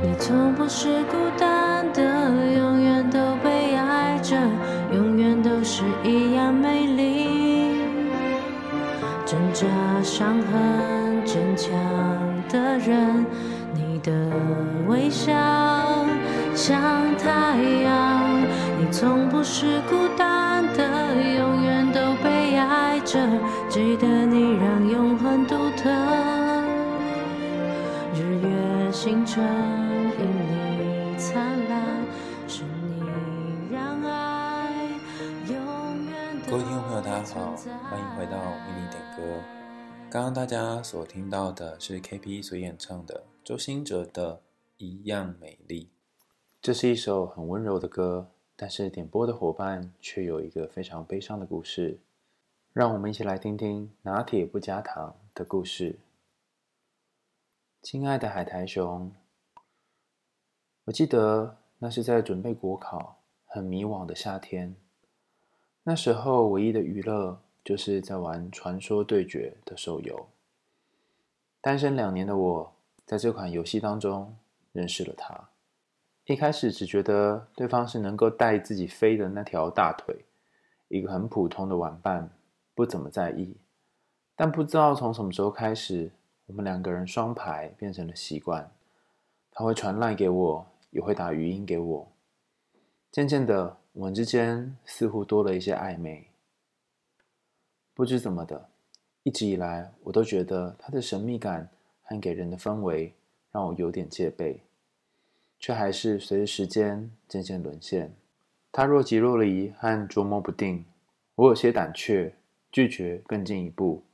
你从不是孤单的，永远都被爱着，永远都是一样美丽。挣扎、伤痕、坚强的人，你的微笑像太阳。你从不是孤单的，永远都被爱着，记得你让永恒独特。日月星辰大家好，欢迎回到为你点歌。刚刚大家所听到的是 KP 所演唱的周兴哲的《一样美丽》。这是一首很温柔的歌，但是点播的伙伴却有一个非常悲伤的故事。让我们一起来听听拿铁不加糖的故事。亲爱的海苔熊，我记得那是在准备国考、很迷惘的夏天。那时候唯一的娱乐就是在玩《传说对决》的手游。单身两年的我，在这款游戏当中认识了他。一开始只觉得对方是能够带自己飞的那条大腿，一个很普通的玩伴，不怎么在意。但不知道从什么时候开始。我们两个人双排变成了习惯，他会传赖给我，也会打语音给我。渐渐的，我们之间似乎多了一些暧昧。不知怎么的，一直以来我都觉得他的神秘感和给人的氛围让我有点戒备，却还是随着时间渐渐沦陷。他若即若离和捉摸不定，我有些胆怯，拒绝更进一步，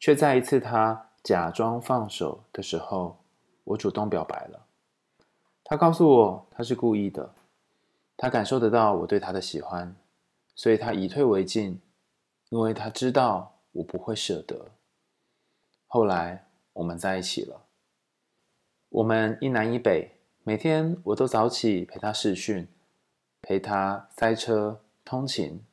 却在一次他。假装放手的时候，我主动表白了。他告诉我他是故意的，他感受得到我对他的喜欢，所以他以退为进，因为他知道我不会舍得。后来我们在一起了。我们一南一北，每天我都早起陪他视讯，陪他塞车通勤。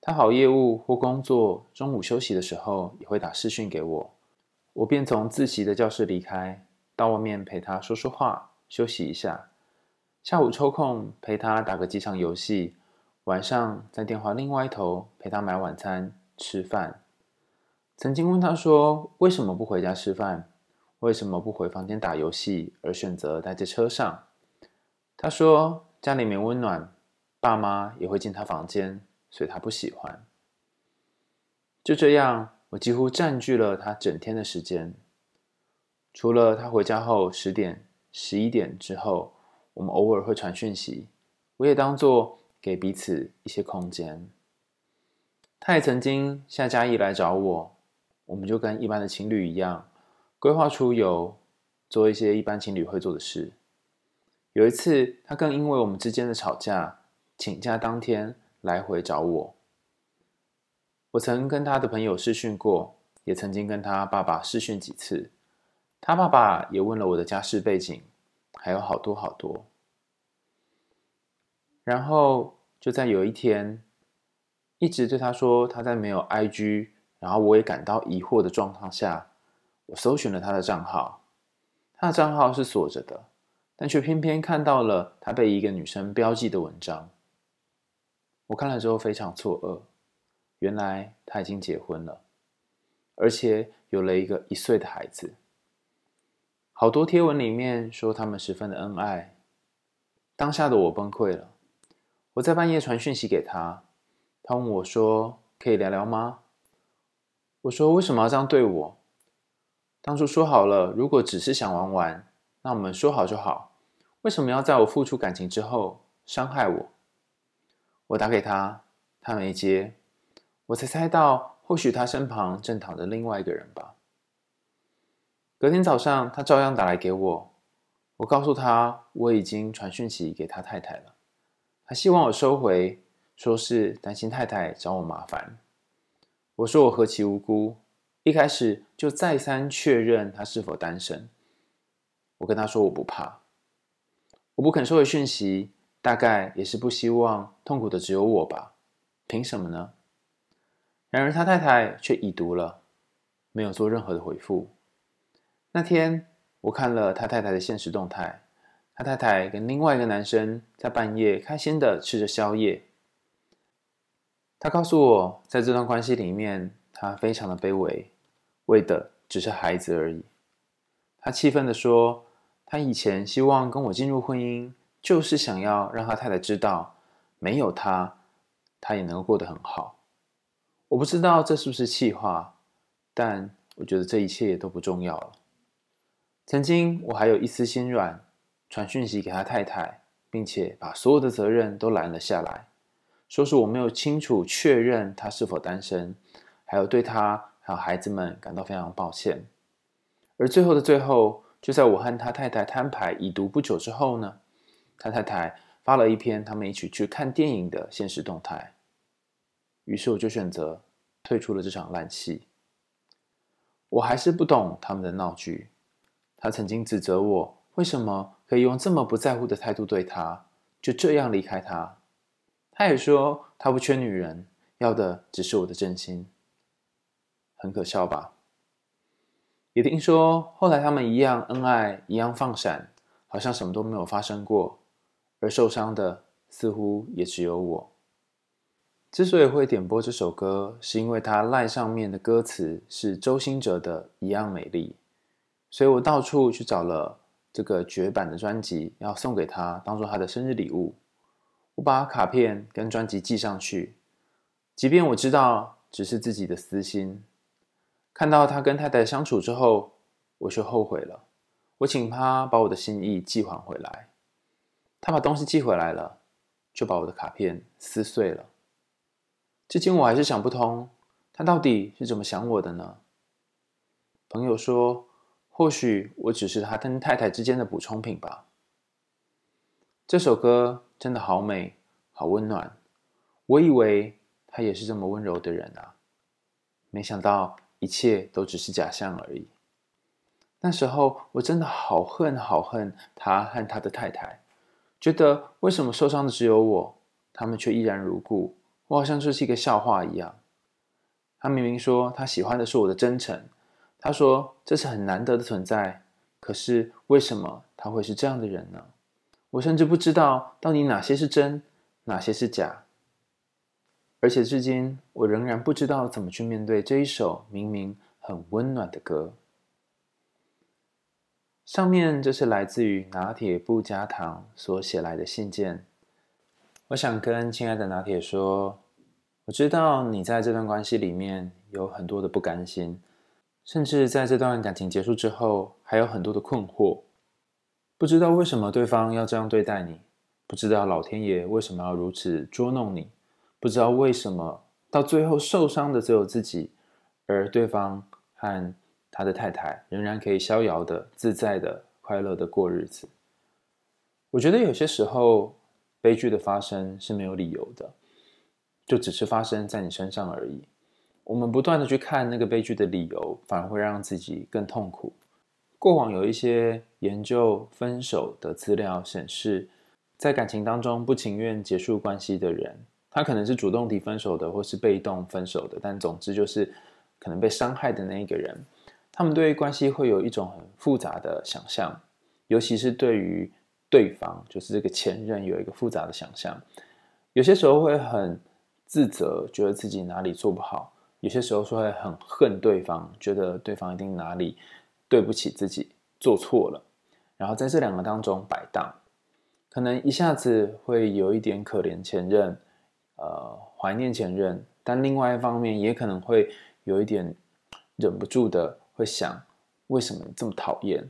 他好业务或工作，中午休息的时候也会打视讯给我。我便从自习的教室离开，到外面陪他说说话，休息一下。下午抽空陪他打个几场游戏，晚上在电话另外一头陪他买晚餐、吃饭。曾经问他说：“为什么不回家吃饭？为什么不回房间打游戏，而选择待在车上？”他说：“家里没温暖，爸妈也会进他房间，所以他不喜欢。”就这样。我几乎占据了他整天的时间，除了他回家后十点、十一点之后，我们偶尔会传讯息，我也当作给彼此一些空间。他也曾经下嘉义来找我，我们就跟一般的情侣一样，规划出游，做一些一般情侣会做的事。有一次，他更因为我们之间的吵架，请假当天来回找我。我曾跟他的朋友试训过，也曾经跟他爸爸试训几次。他爸爸也问了我的家世背景，还有好多好多。然后就在有一天，一直对他说他在没有 IG，然后我也感到疑惑的状况下，我搜寻了他的账号。他的账号是锁着的，但却偏偏看到了他被一个女生标记的文章。我看了之后非常错愕。原来他已经结婚了，而且有了一个一岁的孩子。好多贴文里面说他们十分的恩爱。当下的我崩溃了。我在半夜传讯息给他，他问我说：“可以聊聊吗？”我说：“为什么要这样对我？当初说好了，如果只是想玩玩，那我们说好就好。为什么要在我付出感情之后伤害我？”我打给他，他没接。我才猜到，或许他身旁正躺着另外一个人吧。隔天早上，他照样打来给我。我告诉他，我已经传讯息给他太太了。他希望我收回，说是担心太太找我麻烦。我说我何其无辜，一开始就再三确认他是否单身。我跟他说我不怕，我不肯收回讯息，大概也是不希望痛苦的只有我吧？凭什么呢？然而，他太太却已读了，没有做任何的回复。那天，我看了他太太的现实动态，他太太跟另外一个男生在半夜开心的吃着宵夜。他告诉我，在这段关系里面，他非常的卑微，为的只是孩子而已。他气愤地说：“他以前希望跟我进入婚姻，就是想要让他太太知道，没有他，他也能够过得很好。”我不知道这是不是气话，但我觉得这一切都不重要了。曾经我还有一丝心软，传讯息给他太太，并且把所有的责任都揽了下来，说是我没有清楚确认他是否单身，还有对他还有孩子们感到非常抱歉。而最后的最后，就在我和他太太摊牌已读不久之后呢，他太太发了一篇他们一起去看电影的现实动态。于是我就选择退出了这场烂戏。我还是不懂他们的闹剧。他曾经指责我为什么可以用这么不在乎的态度对他，就这样离开他。他也说他不缺女人，要的只是我的真心。很可笑吧？也听说后来他们一样恩爱，一样放闪，好像什么都没有发生过，而受伤的似乎也只有我。之所以会点播这首歌，是因为它 LINE 上面的歌词是周兴哲的《一样美丽》，所以我到处去找了这个绝版的专辑，要送给他，当做他的生日礼物。我把卡片跟专辑寄上去，即便我知道只是自己的私心。看到他跟太太相处之后，我却后悔了。我请他把我的心意寄还回来，他把东西寄回来了，就把我的卡片撕碎了。至今我还是想不通，他到底是怎么想我的呢？朋友说，或许我只是他跟太太之间的补充品吧。这首歌真的好美，好温暖。我以为他也是这么温柔的人啊，没想到。一切都只是假象而已。那时候我真的好恨好恨他和他的太太，觉得为什么受伤的只有我，他们却依然如故，我好像就是一个笑话一样。他明明说他喜欢的是我的真诚，他说这是很难得的存在，可是为什么他会是这样的人呢？我甚至不知道到底哪些是真，哪些是假。而且至今，我仍然不知道怎么去面对这一首明明很温暖的歌。上面这是来自于拿铁不加糖所写来的信件。我想跟亲爱的拿铁说，我知道你在这段关系里面有很多的不甘心，甚至在这段感情结束之后，还有很多的困惑，不知道为什么对方要这样对待你，不知道老天爷为什么要如此捉弄你。不知道为什么，到最后受伤的只有自己，而对方和他的太太仍然可以逍遥的、自在的、快乐的过日子。我觉得有些时候，悲剧的发生是没有理由的，就只是发生在你身上而已。我们不断的去看那个悲剧的理由，反而会让自己更痛苦。过往有一些研究分手的资料显示，在感情当中不情愿结束关系的人。他可能是主动提分手的，或是被动分手的，但总之就是可能被伤害的那一个人。他们对于关系会有一种很复杂的想象，尤其是对于对方，就是这个前任有一个复杂的想象。有些时候会很自责，觉得自己哪里做不好；有些时候是会很恨对方，觉得对方一定哪里对不起自己，做错了。然后在这两个当中摆荡，可能一下子会有一点可怜前任。呃，怀念前任，但另外一方面也可能会有一点忍不住的会想，为什么你这么讨厌？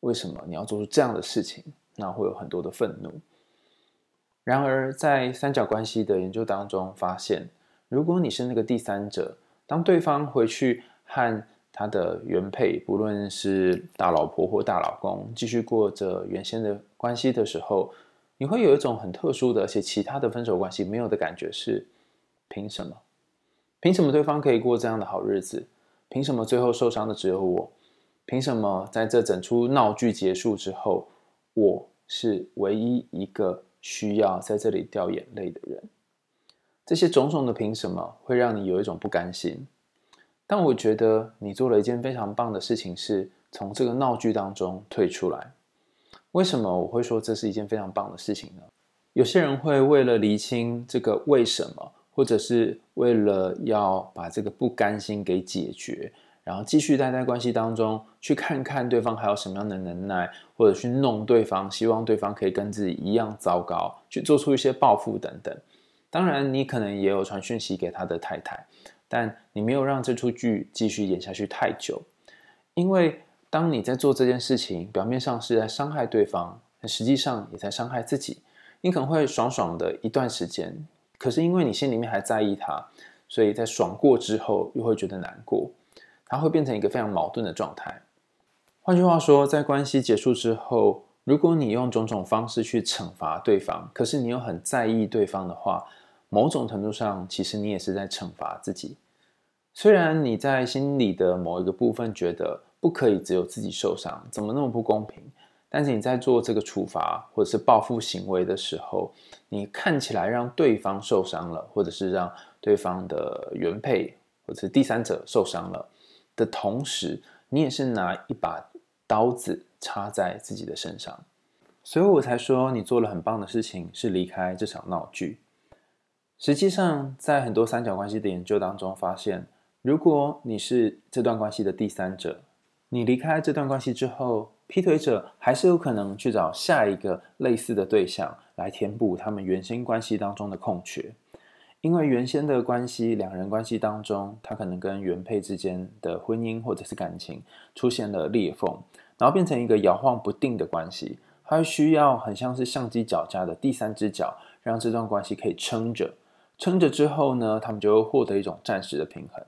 为什么你要做出这样的事情？那会有很多的愤怒。然而，在三角关系的研究当中发现，如果你是那个第三者，当对方回去和他的原配，不论是大老婆或大老公，继续过着原先的关系的时候，你会有一种很特殊的，而且其他的分手关系没有的感觉，是凭什么？凭什么对方可以过这样的好日子？凭什么最后受伤的只有我？凭什么在这整出闹剧结束之后，我是唯一一个需要在这里掉眼泪的人？这些种种的凭什么会让你有一种不甘心？但我觉得你做了一件非常棒的事情，是从这个闹剧当中退出来。为什么我会说这是一件非常棒的事情呢？有些人会为了厘清这个为什么，或者是为了要把这个不甘心给解决，然后继续待在关系当中，去看看对方还有什么样的能耐，或者去弄对方，希望对方可以跟自己一样糟糕，去做出一些报复等等。当然，你可能也有传讯息给他的太太，但你没有让这出剧继续演下去太久，因为当你在做这件事情，表面上是在伤害对方，实际上也在伤害自己。你可能会爽爽的一段时间，可是因为你心里面还在意他，所以在爽过之后又会觉得难过，它会变成一个非常矛盾的状态。换句话说，在关系结束之后，如果你用种种方式去惩罚对方，可是你又很在意对方的话，某种程度上，其实你也是在惩罚自己。虽然你在心里的某一个部分觉得不可以只有自己受伤，怎么那么不公平？但是你在做这个处罚或者是报复行为的时候，你看起来让对方受伤了，或者是让对方的原配或者是第三者受伤了的同时，你也是拿一把刀子插在自己的身上，所以我才说你做了很棒的事情，是离开这场闹剧。实际上，在很多三角关系的研究当中发现，如果你是这段关系的第三者，你离开这段关系之后，劈腿者还是有可能去找下一个类似的对象来填补他们原先关系当中的空缺，因为原先的关系，两人关系当中，他可能跟原配之间的婚姻或者是感情出现了裂缝，然后变成一个摇晃不定的关系，他需要很像是相机脚架的第三只脚，让这段关系可以撑着，撑着之后呢，他们就会获得一种暂时的平衡。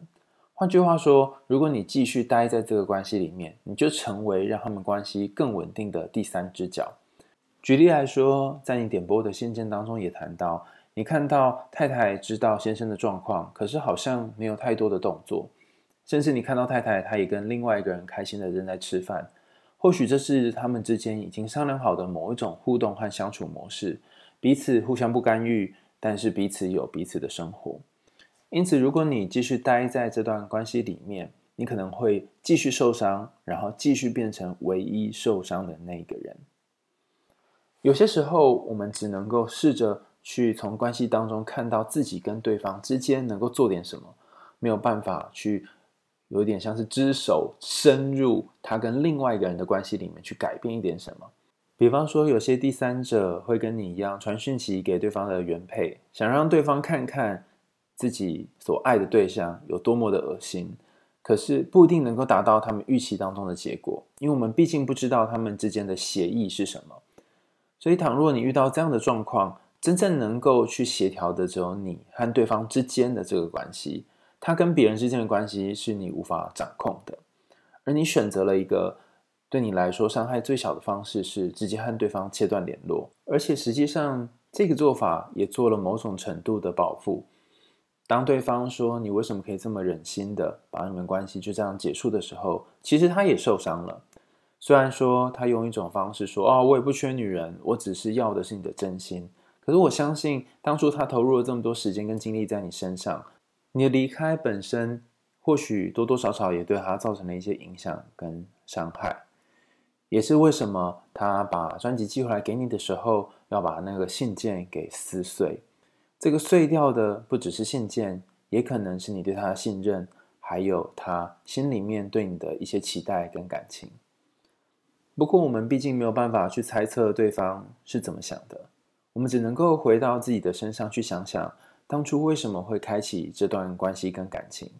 换句话说，如果你继续待在这个关系里面，你就成为让他们关系更稳定的第三只脚。举例来说，在你点播的信件当中也谈到，你看到太太知道先生的状况，可是好像没有太多的动作，甚至你看到太太她也跟另外一个人开心的正在吃饭，或许这是他们之间已经商量好的某一种互动和相处模式，彼此互相不干预，但是彼此有彼此的生活。因此，如果你继续待在这段关系里面，你可能会继续受伤，然后继续变成唯一受伤的那个人。有些时候，我们只能够试着去从关系当中看到自己跟对方之间能够做点什么，没有办法去有点像是只手深入他跟另外一个人的关系里面去改变一点什么。比方说，有些第三者会跟你一样传讯息给对方的原配，想让对方看看。自己所爱的对象有多么的恶心，可是不一定能够达到他们预期当中的结果，因为我们毕竟不知道他们之间的协议是什么。所以，倘若你遇到这样的状况，真正能够去协调的只有你和对方之间的这个关系，他跟别人之间的关系是你无法掌控的，而你选择了一个对你来说伤害最小的方式，是直接和对方切断联络，而且实际上这个做法也做了某种程度的保护。当对方说“你为什么可以这么忍心的把你们关系就这样结束”的时候，其实他也受伤了。虽然说他用一种方式说“哦，我也不缺女人，我只是要的是你的真心”，可是我相信当初他投入了这么多时间跟精力在你身上，你的离开本身或许多多少少也对他造成了一些影响跟伤害，也是为什么他把专辑寄回来给你的时候，要把那个信件给撕碎。这个碎掉的不只是信件，也可能是你对他的信任，还有他心里面对你的一些期待跟感情。不过，我们毕竟没有办法去猜测对方是怎么想的，我们只能够回到自己的身上去想想，当初为什么会开启这段关系跟感情。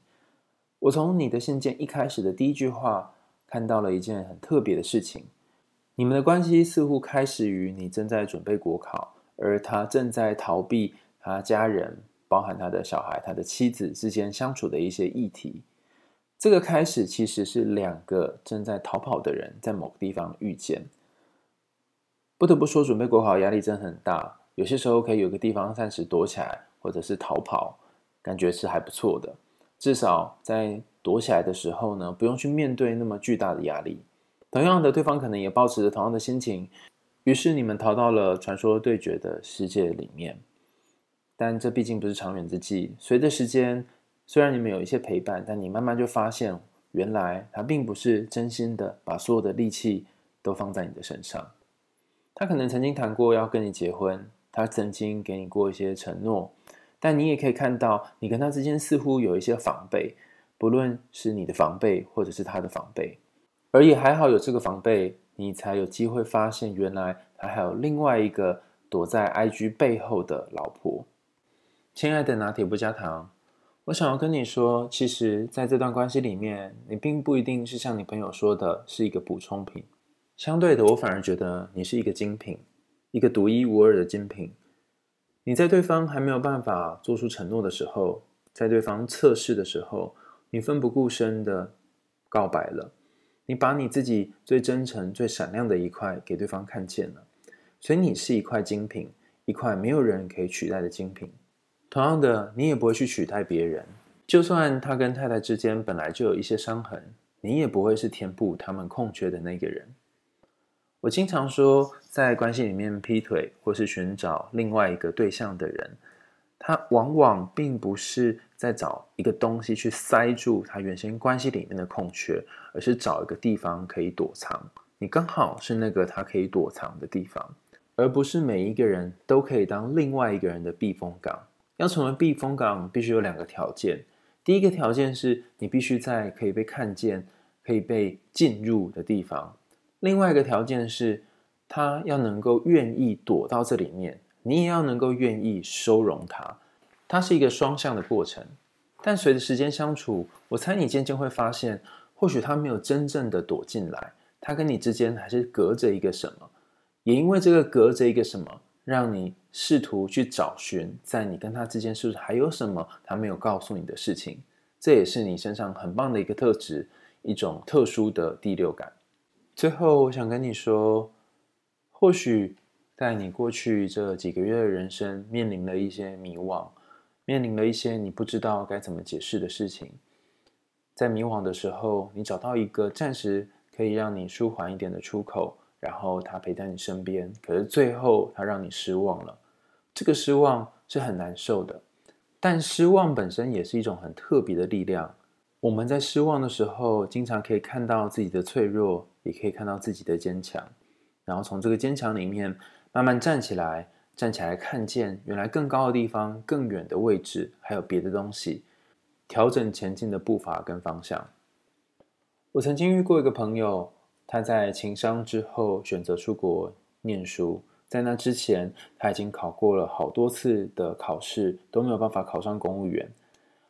我从你的信件一开始的第一句话，看到了一件很特别的事情：你们的关系似乎开始于你正在准备国考，而他正在逃避。他家人，包含他的小孩、他的妻子之间相处的一些议题，这个开始其实是两个正在逃跑的人在某个地方遇见。不得不说，准备国考压力真很大，有些时候可以有个地方暂时躲起来，或者是逃跑，感觉是还不错的。至少在躲起来的时候呢，不用去面对那么巨大的压力。同样的，对方可能也保持着同样的心情，于是你们逃到了传说对决的世界里面。但这毕竟不是长远之计。随着时间，虽然你们有一些陪伴，但你慢慢就发现，原来他并不是真心的把所有的力气都放在你的身上。他可能曾经谈过要跟你结婚，他曾经给你过一些承诺，但你也可以看到，你跟他之间似乎有一些防备，不论是你的防备，或者是他的防备，而也还好有这个防备，你才有机会发现，原来他还有另外一个躲在 IG 背后的老婆。亲爱的拿铁不加糖。我想要跟你说，其实在这段关系里面，你并不一定是像你朋友说的是一个补充品。相对的，我反而觉得你是一个精品，一个独一无二的精品。你在对方还没有办法做出承诺的时候，在对方测试的时候，你奋不顾身的告白了，你把你自己最真诚、最闪亮的一块给对方看见了，所以你是一块精品，一块没有人可以取代的精品。同样的，你也不会去取代别人。就算他跟太太之间本来就有一些伤痕，你也不会是填补他们空缺的那个人。我经常说，在关系里面劈腿或是寻找另外一个对象的人，他往往并不是在找一个东西去塞住他原先关系里面的空缺，而是找一个地方可以躲藏。你刚好是那个他可以躲藏的地方，而不是每一个人都可以当另外一个人的避风港。要成为避风港，必须有两个条件。第一个条件是你必须在可以被看见、可以被进入的地方；另外一个条件是，他要能够愿意躲到这里面，你也要能够愿意收容他。它是一个双向的过程。但随着时间相处，我猜你渐渐会发现，或许他没有真正的躲进来，他跟你之间还是隔着一个什么。也因为这个隔着一个什么。让你试图去找寻，在你跟他之间是不是还有什么他没有告诉你的事情？这也是你身上很棒的一个特质，一种特殊的第六感。最后，我想跟你说，或许在你过去这几个月的人生，面临了一些迷惘，面临了一些你不知道该怎么解释的事情。在迷惘的时候，你找到一个暂时可以让你舒缓一点的出口。然后他陪在你身边，可是最后他让你失望了。这个失望是很难受的，但失望本身也是一种很特别的力量。我们在失望的时候，经常可以看到自己的脆弱，也可以看到自己的坚强。然后从这个坚强里面慢慢站起来，站起来看见原来更高的地方、更远的位置，还有别的东西，调整前进的步伐跟方向。我曾经遇过一个朋友。他在情伤之后选择出国念书，在那之前他已经考过了好多次的考试，都没有办法考上公务员。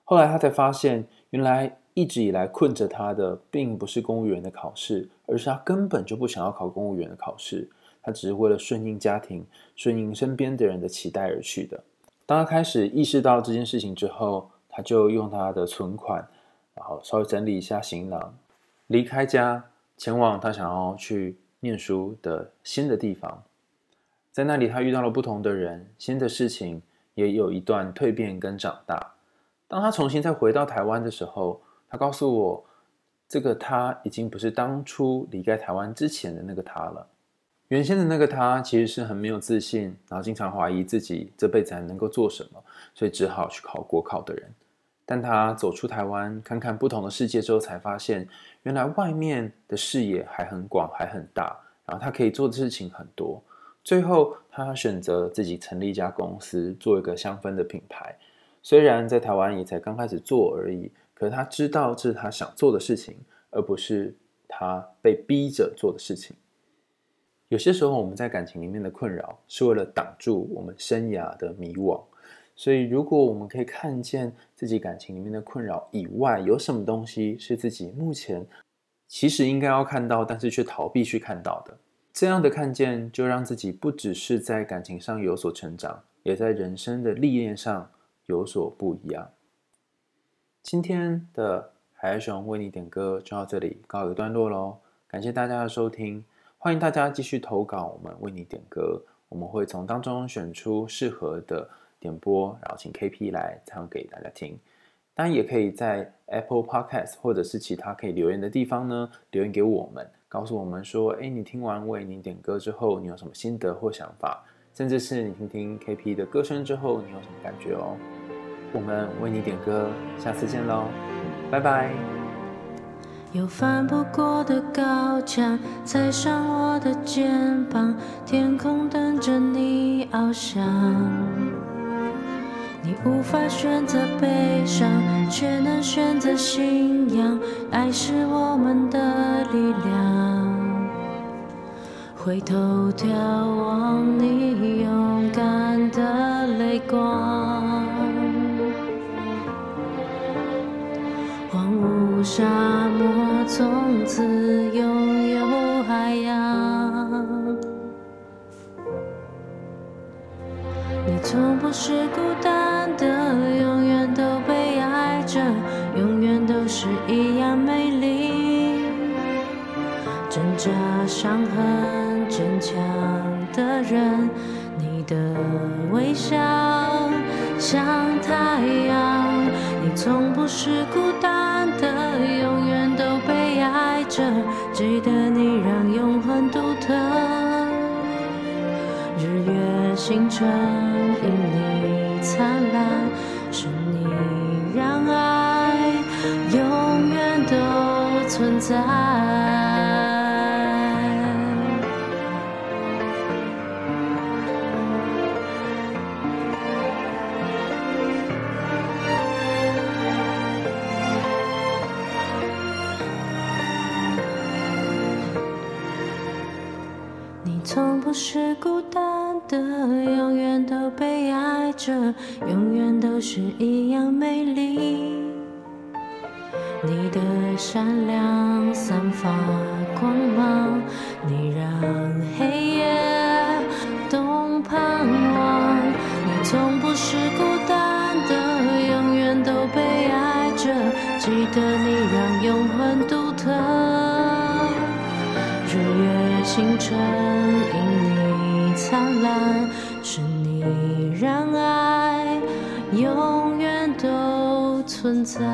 后来他才发现，原来一直以来困着他的，并不是公务员的考试，而是他根本就不想要考公务员的考试。他只是为了顺应家庭、顺应身边的人的期待而去的。当他开始意识到这件事情之后，他就用他的存款，然后稍微整理一下行囊，离开家。前往他想要去念书的新的地方，在那里他遇到了不同的人，新的事情也有一段蜕变跟长大。当他重新再回到台湾的时候，他告诉我，这个他已经不是当初离开台湾之前的那个他了。原先的那个他其实是很没有自信，然后经常怀疑自己这辈子还能够做什么，所以只好去考国考的人。但他走出台湾，看看不同的世界之后，才发现原来外面的视野还很广，还很大。然后他可以做的事情很多。最后，他选择自己成立一家公司，做一个香氛的品牌。虽然在台湾也才刚开始做而已，可是他知道这是他想做的事情，而不是他被逼着做的事情。有些时候，我们在感情里面的困扰，是为了挡住我们生涯的迷惘。所以，如果我们可以看见自己感情里面的困扰以外，有什么东西是自己目前其实应该要看到，但是却逃避去看到的，这样的看见，就让自己不只是在感情上有所成长，也在人生的历练上有所不一样。今天的海海熊为你点歌就到这里告一段落喽，感谢大家的收听，欢迎大家继续投稿，我们为你点歌，我们会从当中选出适合的。点播，然后请 KP 来唱给大家听。当然，也可以在 Apple Podcast 或者是其他可以留言的地方呢，留言给我们，告诉我们说：哎，你听完为你点歌之后，你有什么心得或想法？甚至是你听听 KP 的歌声之后，你有什么感觉哦？我们为你点歌，下次见喽，拜拜。有翻不过的高墙，踩上我的肩膀，天空等着你翱翔。你无法选择悲伤，却能选择信仰。爱是我们的力量。回头眺望你勇敢的泪光，荒芜沙漠。从此拥有海洋，你从不是孤单的，永远都被爱着，永远都是一样美丽。挣扎、伤痕、坚强的人，你的微笑像太阳，你从不是孤记得你让永恒独特。日月星辰是孤单的，永远都被爱着，永远都是一样美丽。你的善良散发光芒，你让青春因你灿烂，是你让爱永远都存在。